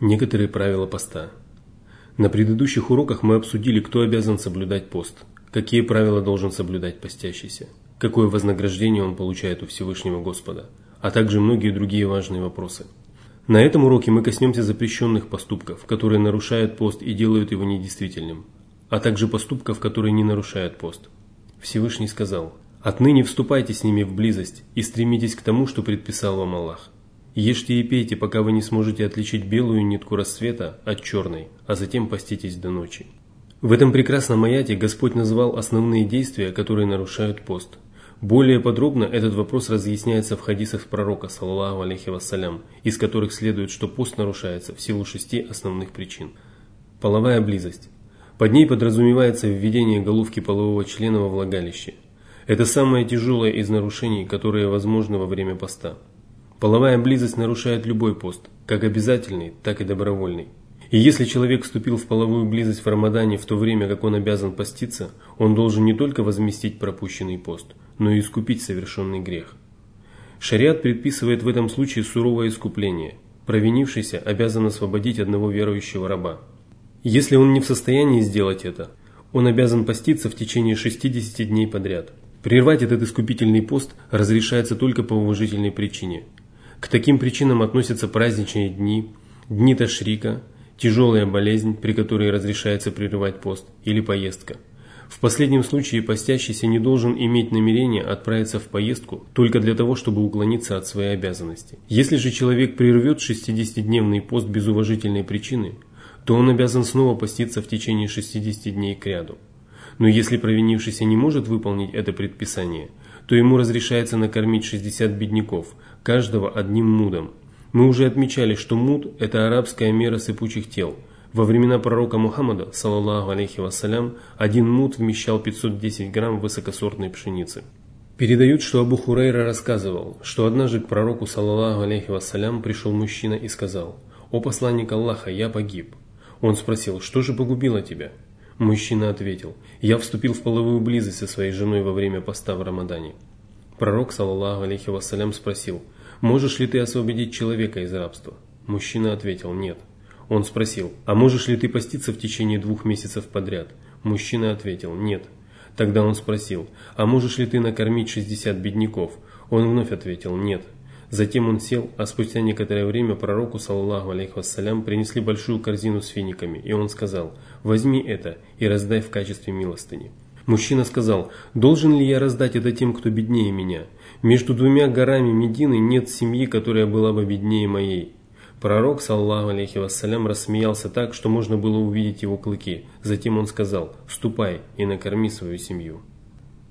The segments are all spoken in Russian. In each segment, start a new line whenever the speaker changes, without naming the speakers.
Некоторые правила поста. На предыдущих уроках мы обсудили, кто обязан соблюдать пост, какие правила должен соблюдать постящийся, какое вознаграждение он получает у Всевышнего Господа, а также многие другие важные вопросы. На этом уроке мы коснемся запрещенных поступков, которые нарушают пост и делают его недействительным, а также поступков, которые не нарушают пост. Всевышний сказал, «Отныне вступайте с ними в близость и стремитесь к тому, что предписал вам Аллах. Ешьте и пейте, пока вы не сможете отличить белую нитку рассвета от черной, а затем поститесь до ночи. В этом прекрасном аяте Господь назвал основные действия, которые нарушают пост. Более подробно этот вопрос разъясняется в хадисах пророка, саллаллаху алейхи вассалям, из которых следует, что пост нарушается в силу шести основных причин. Половая близость. Под ней подразумевается введение головки полового члена во влагалище. Это самое тяжелое из нарушений, которые возможны во время поста. Половая близость нарушает любой пост, как обязательный, так и добровольный. И если человек вступил в половую близость в Рамадане в то время, как он обязан поститься, он должен не только возместить пропущенный пост, но и искупить совершенный грех. Шариат предписывает в этом случае суровое искупление. Провинившийся обязан освободить одного верующего раба. Если он не в состоянии сделать это, он обязан поститься в течение 60 дней подряд. Прервать этот искупительный пост разрешается только по уважительной причине – к таким причинам относятся праздничные дни, дни ташрика, тяжелая болезнь, при которой разрешается прерывать пост, или поездка. В последнем случае постящийся не должен иметь намерение отправиться в поездку только для того, чтобы уклониться от своей обязанности. Если же человек прервет 60-дневный пост без уважительной причины, то он обязан снова поститься в течение 60 дней к ряду. Но если провинившийся не может выполнить это предписание, то ему разрешается накормить 60 бедняков, каждого одним мудом. Мы уже отмечали, что муд – это арабская мера сыпучих тел. Во времена пророка Мухаммада, саллаллаху алейхи вассалям, один муд вмещал 510 грамм высокосортной пшеницы. Передают, что Абу Хурейра рассказывал, что однажды к пророку, саллаллаху алейхи вассалям, пришел мужчина и сказал, «О посланник Аллаха, я погиб». Он спросил, «Что же погубило тебя?» Мужчина ответил, «Я вступил в половую близость со своей женой во время поста в Рамадане». Пророк, саллаллаху алейхи вассалям, спросил, «Можешь ли ты освободить человека из рабства?» Мужчина ответил «нет». Он спросил «А можешь ли ты поститься в течение двух месяцев подряд?» Мужчина ответил «нет». Тогда он спросил «А можешь ли ты накормить 60 бедняков?» Он вновь ответил «нет». Затем он сел, а спустя некоторое время пророку, саллаллаху алейхи вассалям, принесли большую корзину с финиками, и он сказал «Возьми это и раздай в качестве милостыни». Мужчина сказал, «Должен ли я раздать это тем, кто беднее меня? Между двумя горами Медины нет семьи, которая была бы беднее моей». Пророк, саллаху алейхи вассалям, рассмеялся так, что можно было увидеть его клыки. Затем он сказал, «Ступай и накорми свою семью».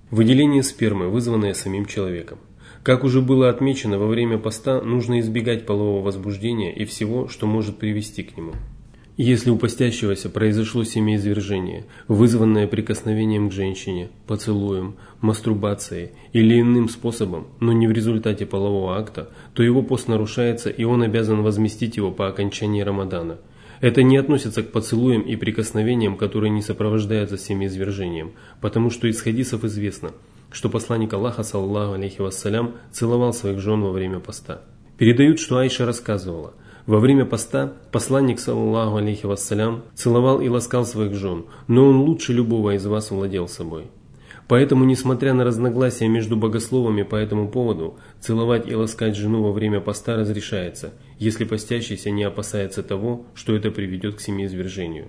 Выделение спермы, вызванное самим человеком. Как уже было отмечено, во время поста нужно избегать полового возбуждения и всего, что может привести к нему. Если у постящегося произошло семяизвержение, вызванное прикосновением к женщине, поцелуем, мастурбацией или иным способом, но не в результате полового акта, то его пост нарушается и он обязан возместить его по окончании Рамадана. Это не относится к поцелуям и прикосновениям, которые не сопровождаются семяизвержением, потому что из хадисов известно, что посланник Аллаха, саллаху алейхи вассалям, целовал своих жен во время поста. Передают, что Айша рассказывала – во время поста посланник, саллаху алейхи вассалям, целовал и ласкал своих жен, но он лучше любого из вас владел собой. Поэтому, несмотря на разногласия между богословами по этому поводу, целовать и ласкать жену во время поста разрешается, если постящийся не опасается того, что это приведет к семяизвержению.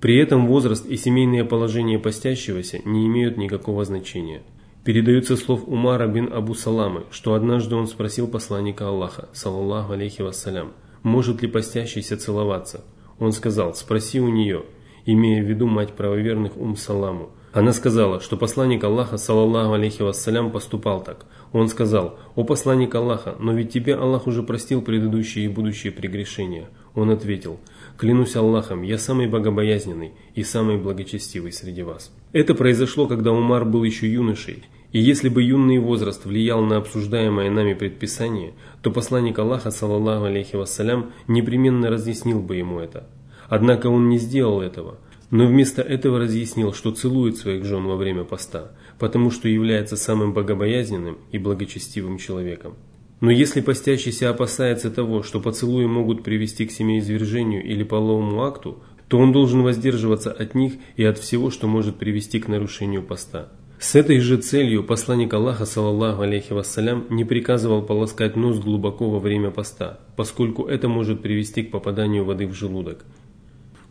При этом возраст и семейное положение постящегося не имеют никакого значения. Передается слов Умара бин Абу Саламы, что однажды он спросил посланника Аллаха, саллаллаху алейхи вассалям, может ли постящийся целоваться. Он сказал, спроси у нее, имея в виду мать правоверных Ум Саламу. Она сказала, что посланник Аллаха, саллаллаху алейхи вассалям, поступал так. Он сказал, о посланник Аллаха, но ведь тебе Аллах уже простил предыдущие и будущие прегрешения. Он ответил, клянусь Аллахом, я самый богобоязненный и самый благочестивый среди вас. Это произошло, когда Умар был еще юношей, и если бы юный возраст влиял на обсуждаемое нами предписание, то посланник Аллаха, саллаллаху алейхи вассалям, непременно разъяснил бы ему это. Однако он не сделал этого, но вместо этого разъяснил, что целует своих жен во время поста, потому что является самым богобоязненным и благочестивым человеком. Но если постящийся опасается того, что поцелуи могут привести к семяизвержению или половому акту, то он должен воздерживаться от них и от всего, что может привести к нарушению поста. С этой же целью посланник Аллаха, саллаллаху алейхи вассалям, не приказывал полоскать нос глубоко во время поста, поскольку это может привести к попаданию воды в желудок.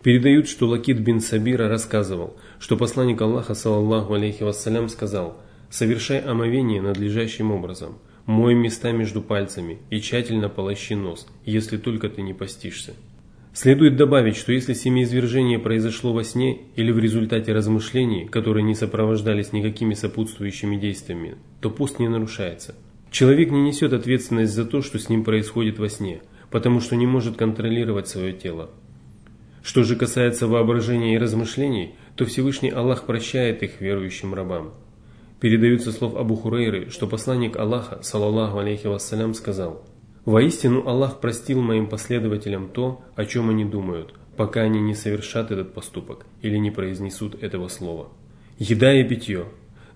Передают, что Лакид бин Сабира рассказывал, что посланник Аллаха, саллаллаху алейхи вассалям, сказал «Совершай омовение надлежащим образом, мой места между пальцами и тщательно полощи нос, если только ты не постишься». Следует добавить, что если семяизвержение произошло во сне или в результате размышлений, которые не сопровождались никакими сопутствующими действиями, то пост не нарушается. Человек не несет ответственность за то, что с ним происходит во сне, потому что не может контролировать свое тело. Что же касается воображения и размышлений, то Всевышний Аллах прощает их верующим рабам. Передаются слов Абу Хурейры, что посланник Аллаха, саллаллаху алейхи вассалям, сказал – Воистину Аллах простил моим последователям то, о чем они думают, пока они не совершат этот поступок или не произнесут этого слова. Еда и питье.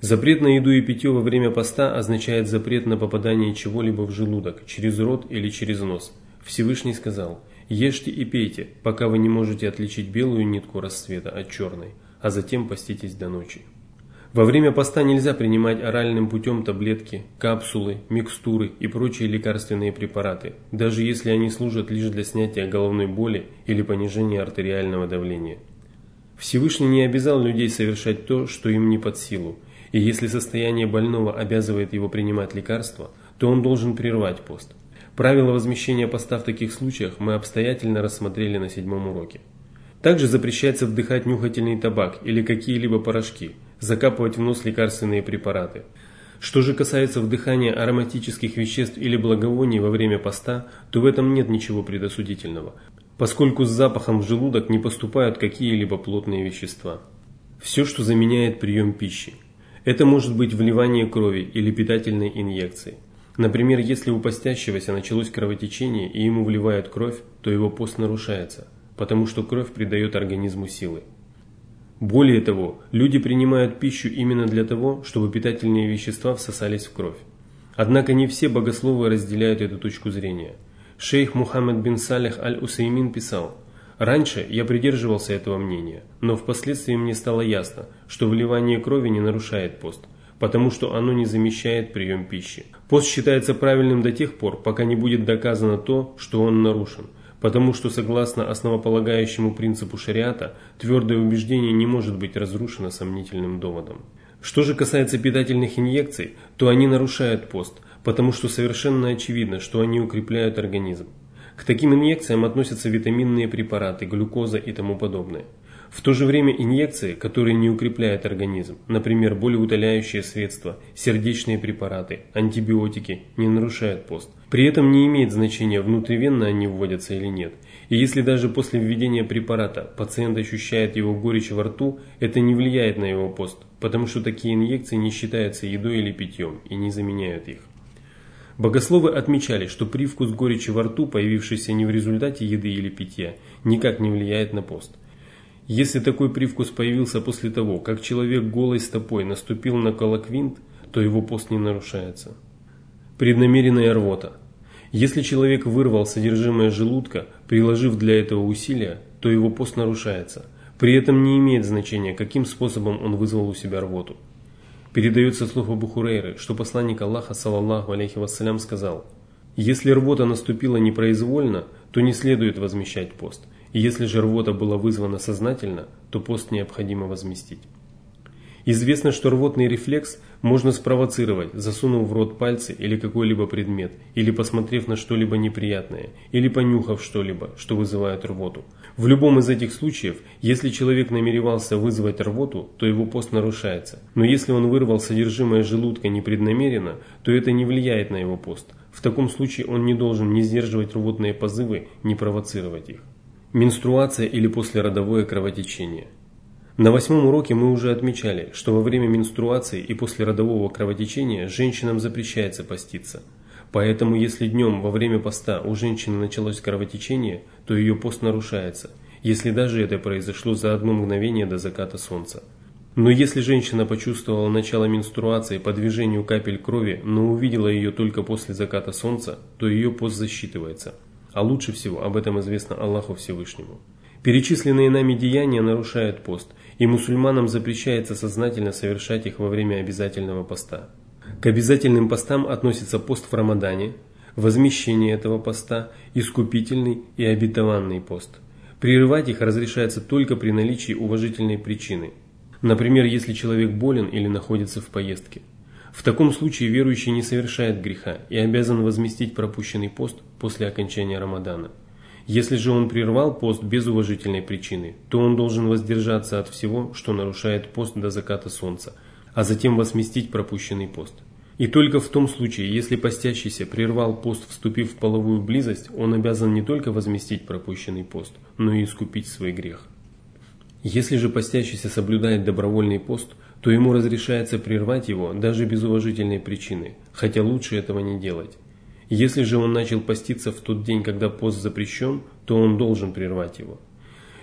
Запрет на еду и питье во время поста означает запрет на попадание чего-либо в желудок, через рот или через нос. Всевышний сказал, ешьте и пейте, пока вы не можете отличить белую нитку рассвета от черной, а затем поститесь до ночи. Во время поста нельзя принимать оральным путем таблетки, капсулы, микстуры и прочие лекарственные препараты, даже если они служат лишь для снятия головной боли или понижения артериального давления. Всевышний не обязал людей совершать то, что им не под силу, и если состояние больного обязывает его принимать лекарства, то он должен прервать пост. Правила возмещения поста в таких случаях мы обстоятельно рассмотрели на седьмом уроке. Также запрещается вдыхать нюхательный табак или какие-либо порошки – закапывать в нос лекарственные препараты. Что же касается вдыхания ароматических веществ или благовоний во время поста, то в этом нет ничего предосудительного, поскольку с запахом в желудок не поступают какие-либо плотные вещества. Все, что заменяет прием пищи. Это может быть вливание крови или питательной инъекции. Например, если у постящегося началось кровотечение и ему вливают кровь, то его пост нарушается, потому что кровь придает организму силы. Более того, люди принимают пищу именно для того, чтобы питательные вещества всосались в кровь. Однако не все богословы разделяют эту точку зрения. Шейх Мухаммад бин Салих аль-Усаймин писал, «Раньше я придерживался этого мнения, но впоследствии мне стало ясно, что вливание крови не нарушает пост, потому что оно не замещает прием пищи. Пост считается правильным до тех пор, пока не будет доказано то, что он нарушен, потому что согласно основополагающему принципу шариата, твердое убеждение не может быть разрушено сомнительным доводом. Что же касается питательных инъекций, то они нарушают пост, потому что совершенно очевидно, что они укрепляют организм. К таким инъекциям относятся витаминные препараты, глюкоза и тому подобное. В то же время инъекции, которые не укрепляют организм, например, болеутоляющие средства, сердечные препараты, антибиотики, не нарушают пост. При этом не имеет значения, внутривенно они вводятся или нет. И если даже после введения препарата пациент ощущает его горечь во рту, это не влияет на его пост, потому что такие инъекции не считаются едой или питьем и не заменяют их. Богословы отмечали, что привкус горечи во рту, появившийся не в результате еды или питья, никак не влияет на пост – если такой привкус появился после того, как человек голой стопой наступил на колоквинт, то его пост не нарушается. Преднамеренная рвота. Если человек вырвал содержимое желудка, приложив для этого усилия, то его пост нарушается. При этом не имеет значения, каким способом он вызвал у себя рвоту. Передается слух Абу Хурейры, что посланник Аллаха, саллаллаху алейхи вассалям, сказал, «Если рвота наступила непроизвольно, то не следует возмещать пост – если же рвота была вызвана сознательно, то пост необходимо возместить. Известно, что рвотный рефлекс можно спровоцировать, засунув в рот пальцы или какой-либо предмет, или посмотрев на что-либо неприятное, или понюхав что-либо, что вызывает рвоту. В любом из этих случаев, если человек намеревался вызвать рвоту, то его пост нарушается. Но если он вырвал содержимое желудка непреднамеренно, то это не влияет на его пост. В таком случае он не должен ни сдерживать рвотные позывы, ни провоцировать их. Менструация или послеродовое кровотечение. На восьмом уроке мы уже отмечали, что во время менструации и послеродового кровотечения женщинам запрещается поститься. Поэтому если днем во время поста у женщины началось кровотечение, то ее пост нарушается, если даже это произошло за одно мгновение до заката солнца. Но если женщина почувствовала начало менструации по движению капель крови, но увидела ее только после заката солнца, то ее пост засчитывается. А лучше всего об этом известно Аллаху Всевышнему. Перечисленные нами деяния нарушают пост, и мусульманам запрещается сознательно совершать их во время обязательного поста. К обязательным постам относится пост в Рамадане, возмещение этого поста, искупительный и обетованный пост. Прерывать их разрешается только при наличии уважительной причины – Например, если человек болен или находится в поездке. В таком случае верующий не совершает греха и обязан возместить пропущенный пост после окончания Рамадана. Если же он прервал пост без уважительной причины, то он должен воздержаться от всего, что нарушает пост до заката солнца, а затем возместить пропущенный пост. И только в том случае, если постящийся прервал пост, вступив в половую близость, он обязан не только возместить пропущенный пост, но и искупить свой грех. Если же постящийся соблюдает добровольный пост, то ему разрешается прервать его даже без уважительной причины, хотя лучше этого не делать. Если же он начал поститься в тот день, когда пост запрещен, то он должен прервать его.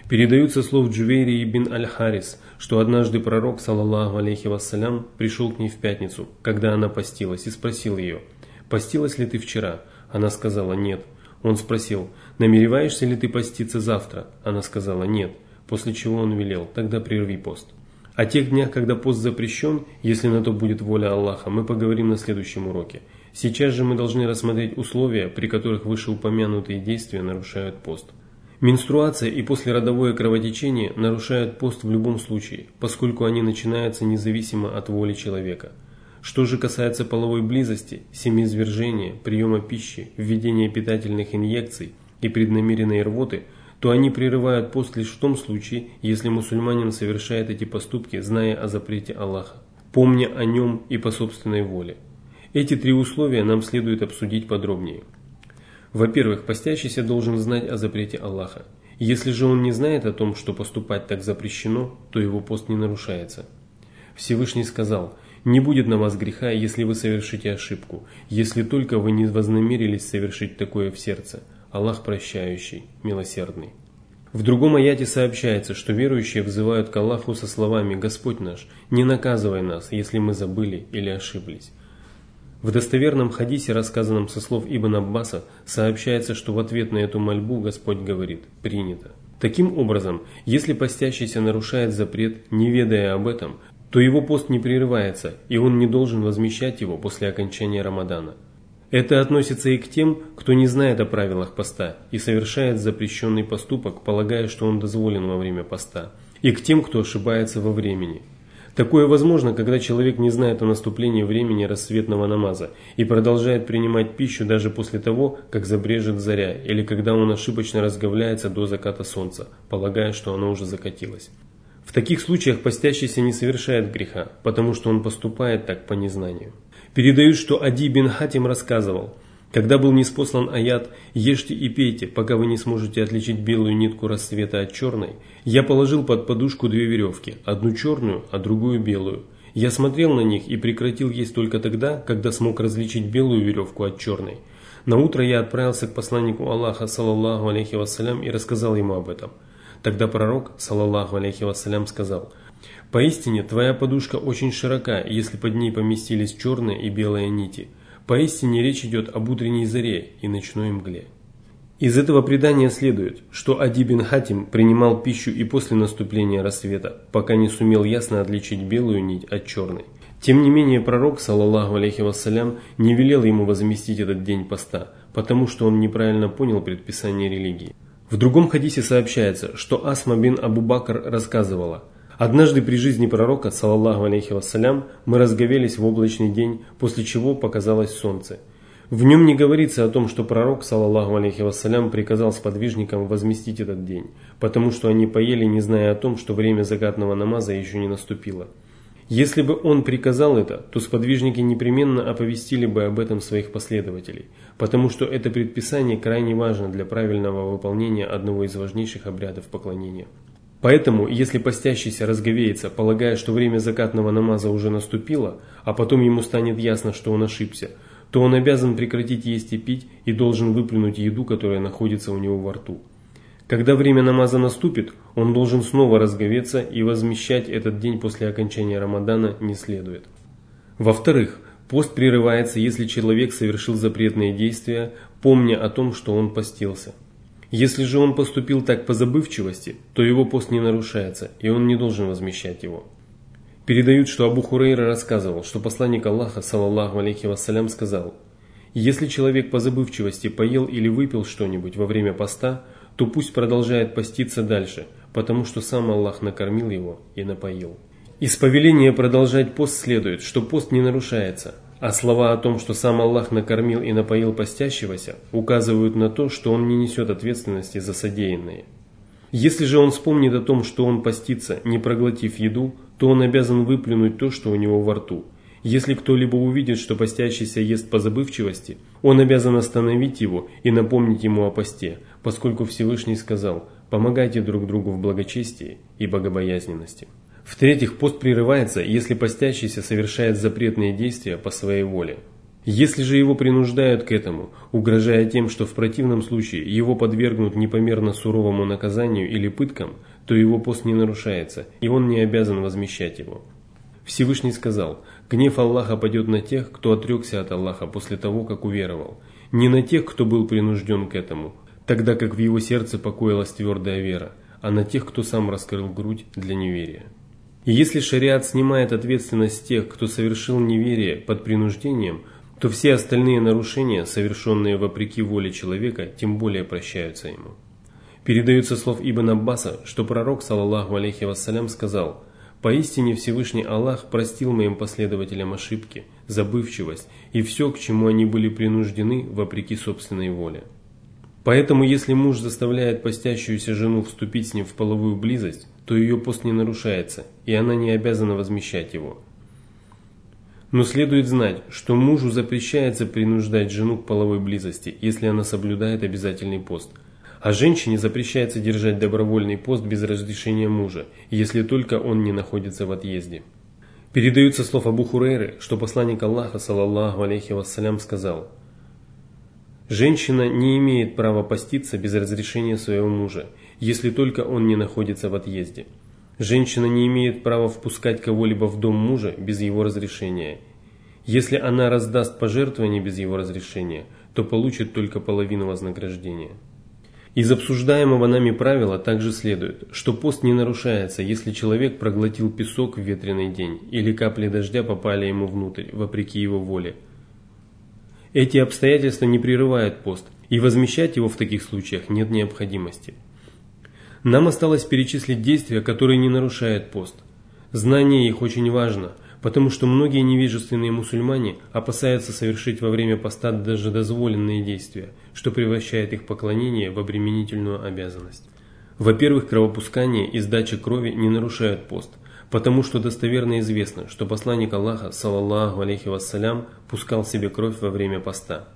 Передаются слов Джувейри ибн Аль-Харис, что однажды пророк, саллаллаху алейхи вассалям, пришел к ней в пятницу, когда она постилась, и спросил ее, «Постилась ли ты вчера?» Она сказала, «Нет». Он спросил, «Намереваешься ли ты поститься завтра?» Она сказала, «Нет» после чего он велел, тогда прерви пост. О тех днях, когда пост запрещен, если на то будет воля Аллаха, мы поговорим на следующем уроке. Сейчас же мы должны рассмотреть условия, при которых вышеупомянутые действия нарушают пост. Менструация и послеродовое кровотечение нарушают пост в любом случае, поскольку они начинаются независимо от воли человека. Что же касается половой близости, семизвержения, приема пищи, введения питательных инъекций и преднамеренной рвоты – то они прерывают пост лишь в том случае, если мусульманин совершает эти поступки, зная о запрете Аллаха, помня о нем и по собственной воле. Эти три условия нам следует обсудить подробнее. Во-первых, постящийся должен знать о запрете Аллаха. Если же он не знает о том, что поступать так запрещено, то его пост не нарушается. Всевышний сказал, «Не будет на вас греха, если вы совершите ошибку, если только вы не вознамерились совершить такое в сердце, Аллах прощающий, милосердный. В другом аяте сообщается, что верующие взывают к Аллаху со словами «Господь наш, не наказывай нас, если мы забыли или ошиблись». В достоверном хадисе, рассказанном со слов Ибн Аббаса, сообщается, что в ответ на эту мольбу Господь говорит «принято». Таким образом, если постящийся нарушает запрет, не ведая об этом, то его пост не прерывается, и он не должен возмещать его после окончания Рамадана. Это относится и к тем, кто не знает о правилах поста и совершает запрещенный поступок, полагая, что он дозволен во время поста, и к тем, кто ошибается во времени. Такое возможно, когда человек не знает о наступлении времени рассветного намаза и продолжает принимать пищу даже после того, как забрежет заря, или когда он ошибочно разговляется до заката солнца, полагая, что оно уже закатилось. В таких случаях постящийся не совершает греха, потому что он поступает так по незнанию. Передают, что Ади бин Хатим рассказывал, когда был неспослан аят «Ешьте и пейте, пока вы не сможете отличить белую нитку рассвета от черной», я положил под подушку две веревки, одну черную, а другую белую. Я смотрел на них и прекратил есть только тогда, когда смог различить белую веревку от черной. На утро я отправился к посланнику Аллаха, саллаллаху алейхи вассалям, и рассказал ему об этом. Тогда пророк, саллаллаху алейхи вассалям, сказал – Поистине, твоя подушка очень широка, если под ней поместились черные и белые нити. Поистине речь идет об утренней заре и ночной мгле. Из этого предания следует, что Ади бин Хатим принимал пищу и после наступления рассвета, пока не сумел ясно отличить белую нить от черной. Тем не менее, пророк, саллаллаху алейхи вассалям, не велел ему возместить этот день поста, потому что он неправильно понял предписание религии. В другом хадисе сообщается, что Асма бин Абу Бакр рассказывала – Однажды при жизни пророка, саллаллаху алейхи вассалям, мы разговелись в облачный день, после чего показалось солнце. В нем не говорится о том, что пророк, саллаллаху алейхи вассалям, приказал сподвижникам возместить этот день, потому что они поели, не зная о том, что время закатного намаза еще не наступило. Если бы он приказал это, то сподвижники непременно оповестили бы об этом своих последователей, потому что это предписание крайне важно для правильного выполнения одного из важнейших обрядов поклонения. Поэтому, если постящийся разговеется, полагая, что время закатного намаза уже наступило, а потом ему станет ясно, что он ошибся, то он обязан прекратить есть и пить и должен выплюнуть еду, которая находится у него во рту. Когда время намаза наступит, он должен снова разговеться и возмещать этот день после окончания Рамадана не следует. Во-вторых, пост прерывается, если человек совершил запретные действия, помня о том, что он постился. Если же он поступил так по забывчивости, то его пост не нарушается, и он не должен возмещать его. Передают, что Абу Хурейра рассказывал, что посланник Аллаха, саллаллаху алейхи вассалям, сказал, «Если человек по забывчивости поел или выпил что-нибудь во время поста, то пусть продолжает поститься дальше, потому что сам Аллах накормил его и напоил». Из повеления продолжать пост следует, что пост не нарушается, а слова о том, что сам Аллах накормил и напоил постящегося, указывают на то, что он не несет ответственности за содеянное. Если же он вспомнит о том, что он постится, не проглотив еду, то он обязан выплюнуть то, что у него во рту. Если кто-либо увидит, что постящийся ест по забывчивости, он обязан остановить его и напомнить ему о посте, поскольку Всевышний сказал «помогайте друг другу в благочестии и богобоязненности». В-третьих, пост прерывается, если постящийся совершает запретные действия по своей воле. Если же его принуждают к этому, угрожая тем, что в противном случае его подвергнут непомерно суровому наказанию или пыткам, то его пост не нарушается, и он не обязан возмещать его. Всевышний сказал, гнев Аллаха пойдет на тех, кто отрекся от Аллаха после того, как уверовал, не на тех, кто был принужден к этому, тогда как в его сердце покоилась твердая вера, а на тех, кто сам раскрыл грудь для неверия. И если шариат снимает ответственность тех, кто совершил неверие под принуждением, то все остальные нарушения, совершенные вопреки воле человека, тем более прощаются ему. Передается слов Ибн Аббаса, что пророк, саллаллаху алейхи вассалям, сказал «Поистине Всевышний Аллах простил моим последователям ошибки, забывчивость и все, к чему они были принуждены вопреки собственной воле». Поэтому, если муж заставляет постящуюся жену вступить с ним в половую близость, то ее пост не нарушается, и она не обязана возмещать его. Но следует знать, что мужу запрещается принуждать жену к половой близости, если она соблюдает обязательный пост. А женщине запрещается держать добровольный пост без разрешения мужа, если только он не находится в отъезде. Передаются слов Абу Хурейры, что посланник Аллаха, саллаллаху алейхи вассалям, сказал – Женщина не имеет права поститься без разрешения своего мужа, если только он не находится в отъезде. Женщина не имеет права впускать кого-либо в дом мужа без его разрешения. Если она раздаст пожертвование без его разрешения, то получит только половину вознаграждения. Из обсуждаемого нами правила также следует, что пост не нарушается, если человек проглотил песок в ветреный день или капли дождя попали ему внутрь, вопреки его воле – эти обстоятельства не прерывают пост, и возмещать его в таких случаях нет необходимости. Нам осталось перечислить действия, которые не нарушают пост. Знание их очень важно, потому что многие невежественные мусульмане опасаются совершить во время поста даже дозволенные действия, что превращает их поклонение в обременительную обязанность. Во-первых, кровопускание и сдача крови не нарушают пост – потому что достоверно известно, что посланник Аллаха, саллаллаху алейхи вассалям, пускал себе кровь во время поста.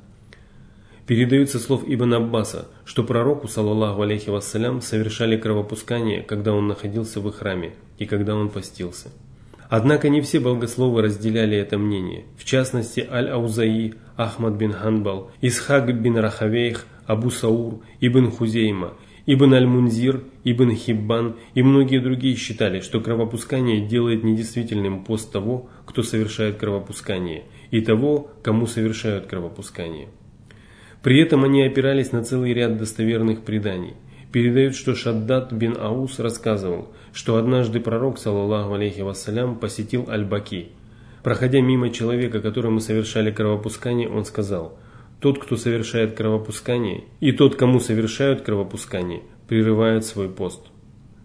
Передаются слов Ибн Аббаса, что пророку, саллаллаху алейхи вассалям, совершали кровопускание, когда он находился в храме и когда он постился. Однако не все богословы разделяли это мнение. В частности, Аль-Аузаи, Ахмад бин Ханбал, Исхак бин Рахавейх, Абу Саур, Ибн Хузейма Ибн Аль-Мунзир, Ибн Хиббан и многие другие считали, что кровопускание делает недействительным пост того, кто совершает кровопускание, и того, кому совершают кровопускание. При этом они опирались на целый ряд достоверных преданий. Передают, что Шаддат бин Аус рассказывал, что однажды пророк, саллаллаху алейхи вассалям, посетил Аль-Баки. Проходя мимо человека, которому совершали кровопускание, он сказал – тот, кто совершает кровопускание, и тот, кому совершают кровопускание, прерывают свой пост.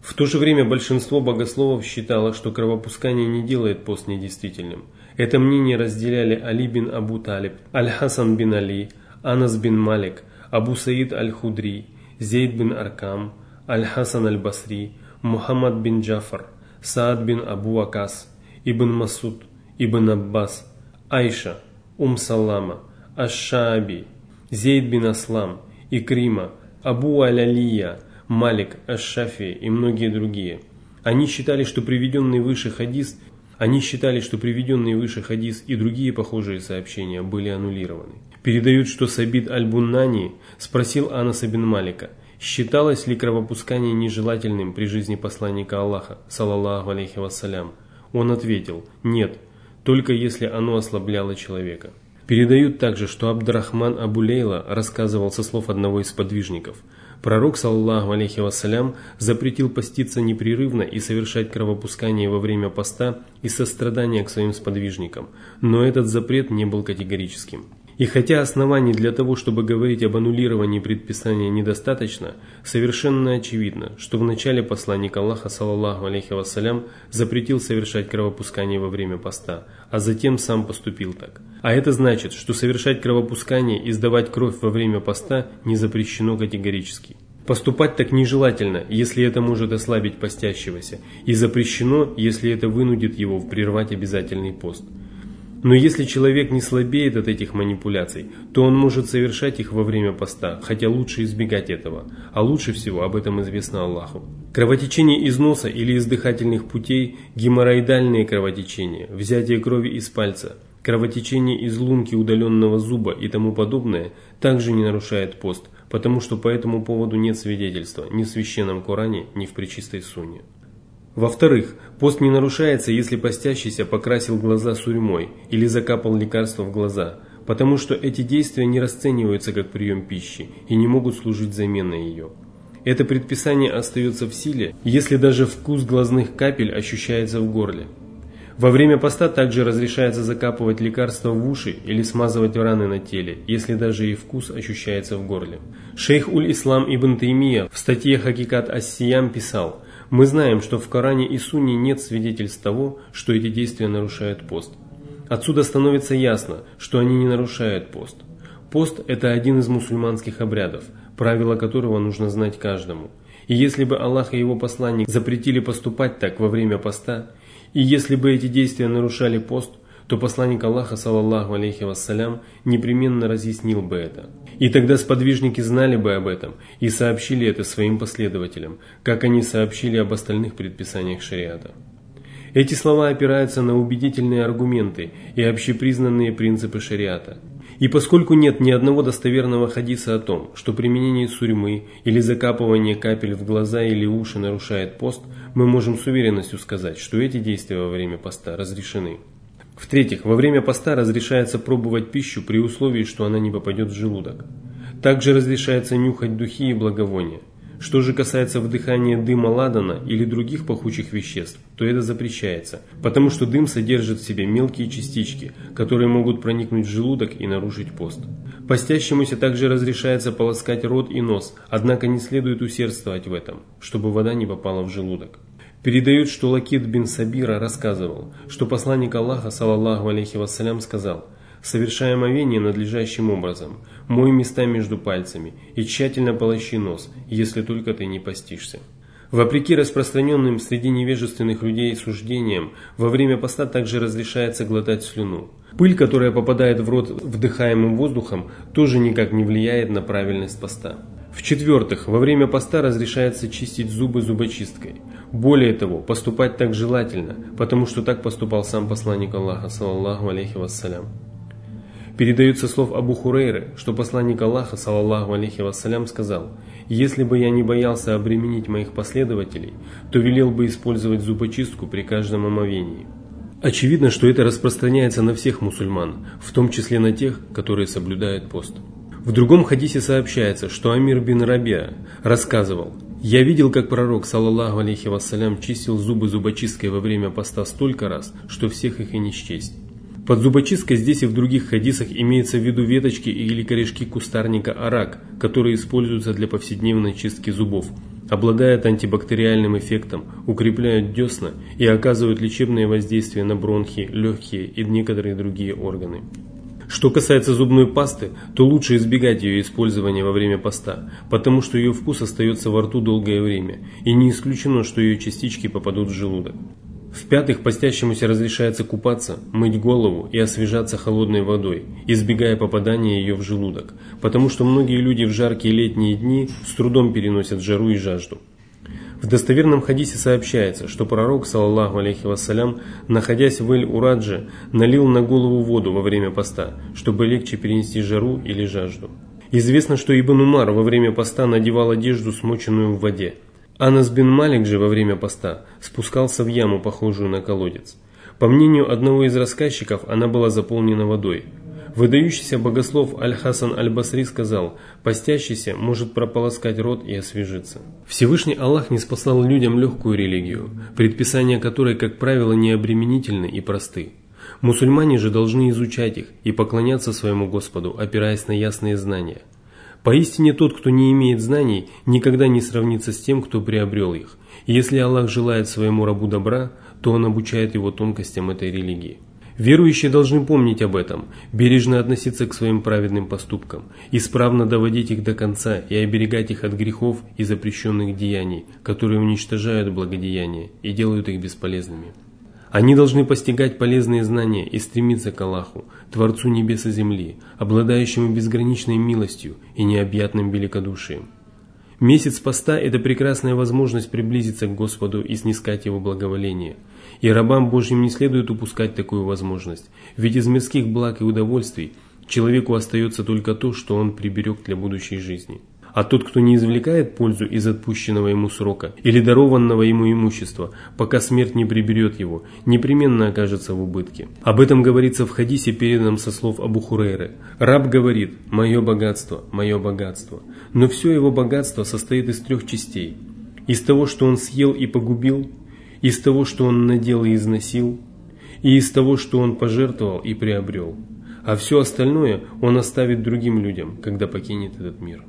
В то же время большинство богословов считало, что кровопускание не делает пост недействительным. Это мнение разделяли Али бин Абу Талиб, Аль-Хасан бин Али, Анас бин Малик, Абу Саид Аль-Худри, Зейд бин Аркам, Аль-Хасан Аль-Басри, Мухаммад бин Джафар, Саад бин Абу Акас, Ибн Масуд, Ибн Аббас, Айша, Ум Салама – Аш-Шааби, Зейд бин Аслам, Икрима, Абу Аль-Алия, Малик, Аш-Шафи и многие другие. Они считали, что приведенный выше хадис они считали, что приведенный выше хадис и другие похожие сообщения были аннулированы. Передают, что Сабид Аль-Буннани спросил Анаса бин Малика, Считалось ли кровопускание нежелательным при жизни посланника Аллаха, салаллаху алейхи вассалям? Он ответил, нет, только если оно ослабляло человека. Передают также, что Абдрахман Абулейла рассказывал со слов одного из подвижников. Пророк, саллаху алейхи вассалям, запретил поститься непрерывно и совершать кровопускание во время поста из сострадания к своим сподвижникам, но этот запрет не был категорическим. И хотя оснований для того, чтобы говорить об аннулировании предписания недостаточно, совершенно очевидно, что в начале посланник Аллаха, саллаллаху алейхи вассалям, запретил совершать кровопускание во время поста, а затем сам поступил так. А это значит, что совершать кровопускание и сдавать кровь во время поста не запрещено категорически. Поступать так нежелательно, если это может ослабить постящегося, и запрещено, если это вынудит его прервать обязательный пост. Но если человек не слабеет от этих манипуляций, то он может совершать их во время поста, хотя лучше избегать этого, а лучше всего об этом известно Аллаху. Кровотечение из носа или из дыхательных путей, геморроидальные кровотечения, взятие крови из пальца, кровотечение из лунки удаленного зуба и тому подобное также не нарушает пост, потому что по этому поводу нет свидетельства ни в священном Коране, ни в Пречистой Сунне. Во-вторых, пост не нарушается, если постящийся покрасил глаза сурьмой или закапал лекарство в глаза, потому что эти действия не расцениваются как прием пищи и не могут служить заменой ее. Это предписание остается в силе, если даже вкус глазных капель ощущается в горле. Во время поста также разрешается закапывать лекарства в уши или смазывать раны на теле, если даже и вкус ощущается в горле. Шейх Уль-Ислам Ибн Таймия в статье Хакикат Ас-Сиям писал – мы знаем, что в Коране и Сунне нет свидетельств того, что эти действия нарушают пост. Отсюда становится ясно, что они не нарушают пост. Пост – это один из мусульманских обрядов, правила которого нужно знать каждому. И если бы Аллах и его посланник запретили поступать так во время поста, и если бы эти действия нарушали пост, то посланник Аллаха, саллаллаху алейхи вассалям, непременно разъяснил бы это. И тогда сподвижники знали бы об этом и сообщили это своим последователям, как они сообщили об остальных предписаниях шариата. Эти слова опираются на убедительные аргументы и общепризнанные принципы шариата. И поскольку нет ни одного достоверного хадиса о том, что применение сурьмы или закапывание капель в глаза или уши нарушает пост, мы можем с уверенностью сказать, что эти действия во время поста разрешены. В-третьих, во время поста разрешается пробовать пищу при условии, что она не попадет в желудок. Также разрешается нюхать духи и благовония. Что же касается вдыхания дыма ладана или других пахучих веществ, то это запрещается, потому что дым содержит в себе мелкие частички, которые могут проникнуть в желудок и нарушить пост. Постящемуся также разрешается полоскать рот и нос, однако не следует усердствовать в этом, чтобы вода не попала в желудок. Передают, что Лакит бин Сабира рассказывал, что посланник Аллаха, салаллаху алейхи вассалям, сказал «Совершай омовение надлежащим образом, мой места между пальцами и тщательно полощи нос, если только ты не постишься». Вопреки распространенным среди невежественных людей суждениям, во время поста также разрешается глотать слюну. Пыль, которая попадает в рот вдыхаемым воздухом, тоже никак не влияет на правильность поста. В-четвертых, во время поста разрешается чистить зубы зубочисткой. Более того, поступать так желательно, потому что так поступал сам посланник Аллаха, саллаллаху алейхи вассалям. Передается слов Абу Хурейры, что посланник Аллаха, саллаллаху алейхи вассалям, сказал, «Если бы я не боялся обременить моих последователей, то велел бы использовать зубочистку при каждом омовении». Очевидно, что это распространяется на всех мусульман, в том числе на тех, которые соблюдают пост. В другом хадисе сообщается, что Амир бин Рабиа рассказывал, «Я видел, как пророк, саллаллаху алейхи вассалям, чистил зубы зубочисткой во время поста столько раз, что всех их и не счесть». Под зубочисткой здесь и в других хадисах имеется в виду веточки или корешки кустарника арак, которые используются для повседневной чистки зубов, обладают антибактериальным эффектом, укрепляют десна и оказывают лечебное воздействие на бронхи, легкие и некоторые другие органы. Что касается зубной пасты, то лучше избегать ее использования во время поста, потому что ее вкус остается во рту долгое время, и не исключено, что ее частички попадут в желудок. В-пятых, постящемуся разрешается купаться, мыть голову и освежаться холодной водой, избегая попадания ее в желудок, потому что многие люди в жаркие летние дни с трудом переносят жару и жажду. В достоверном хадисе сообщается, что пророк, саллаллаху алейхи вассалям, находясь в Эль-Урадже, налил на голову воду во время поста, чтобы легче перенести жару или жажду. Известно, что Ибн Умар во время поста надевал одежду, смоченную в воде. Анас бин Малик же во время поста спускался в яму, похожую на колодец. По мнению одного из рассказчиков, она была заполнена водой. Выдающийся богослов Аль-Хасан Аль-Басри сказал, постящийся может прополоскать рот и освежиться. Всевышний Аллах не спасал людям легкую религию, предписания которой, как правило, не обременительны и просты. Мусульмане же должны изучать их и поклоняться своему Господу, опираясь на ясные знания. Поистине тот, кто не имеет знаний, никогда не сравнится с тем, кто приобрел их. Если Аллах желает своему рабу добра, то Он обучает его тонкостям этой религии. Верующие должны помнить об этом, бережно относиться к своим праведным поступкам, исправно доводить их до конца и оберегать их от грехов и запрещенных деяний, которые уничтожают благодеяния и делают их бесполезными. Они должны постигать полезные знания и стремиться к Аллаху, Творцу небес и земли, обладающему безграничной милостью и необъятным великодушием. Месяц поста – это прекрасная возможность приблизиться к Господу и снискать Его благоволение. И рабам Божьим не следует упускать такую возможность, ведь из мирских благ и удовольствий человеку остается только то, что он приберег для будущей жизни. А тот, кто не извлекает пользу из отпущенного ему срока или дарованного ему имущества, пока смерть не приберет его, непременно окажется в убытке. Об этом говорится в хадисе, переданном со слов Абу Хурейры. Раб говорит «Мое богатство, мое богатство». Но все его богатство состоит из трех частей. Из того, что он съел и погубил, из того, что он надел и износил, и из того, что он пожертвовал и приобрел. А все остальное он оставит другим людям, когда покинет этот мир.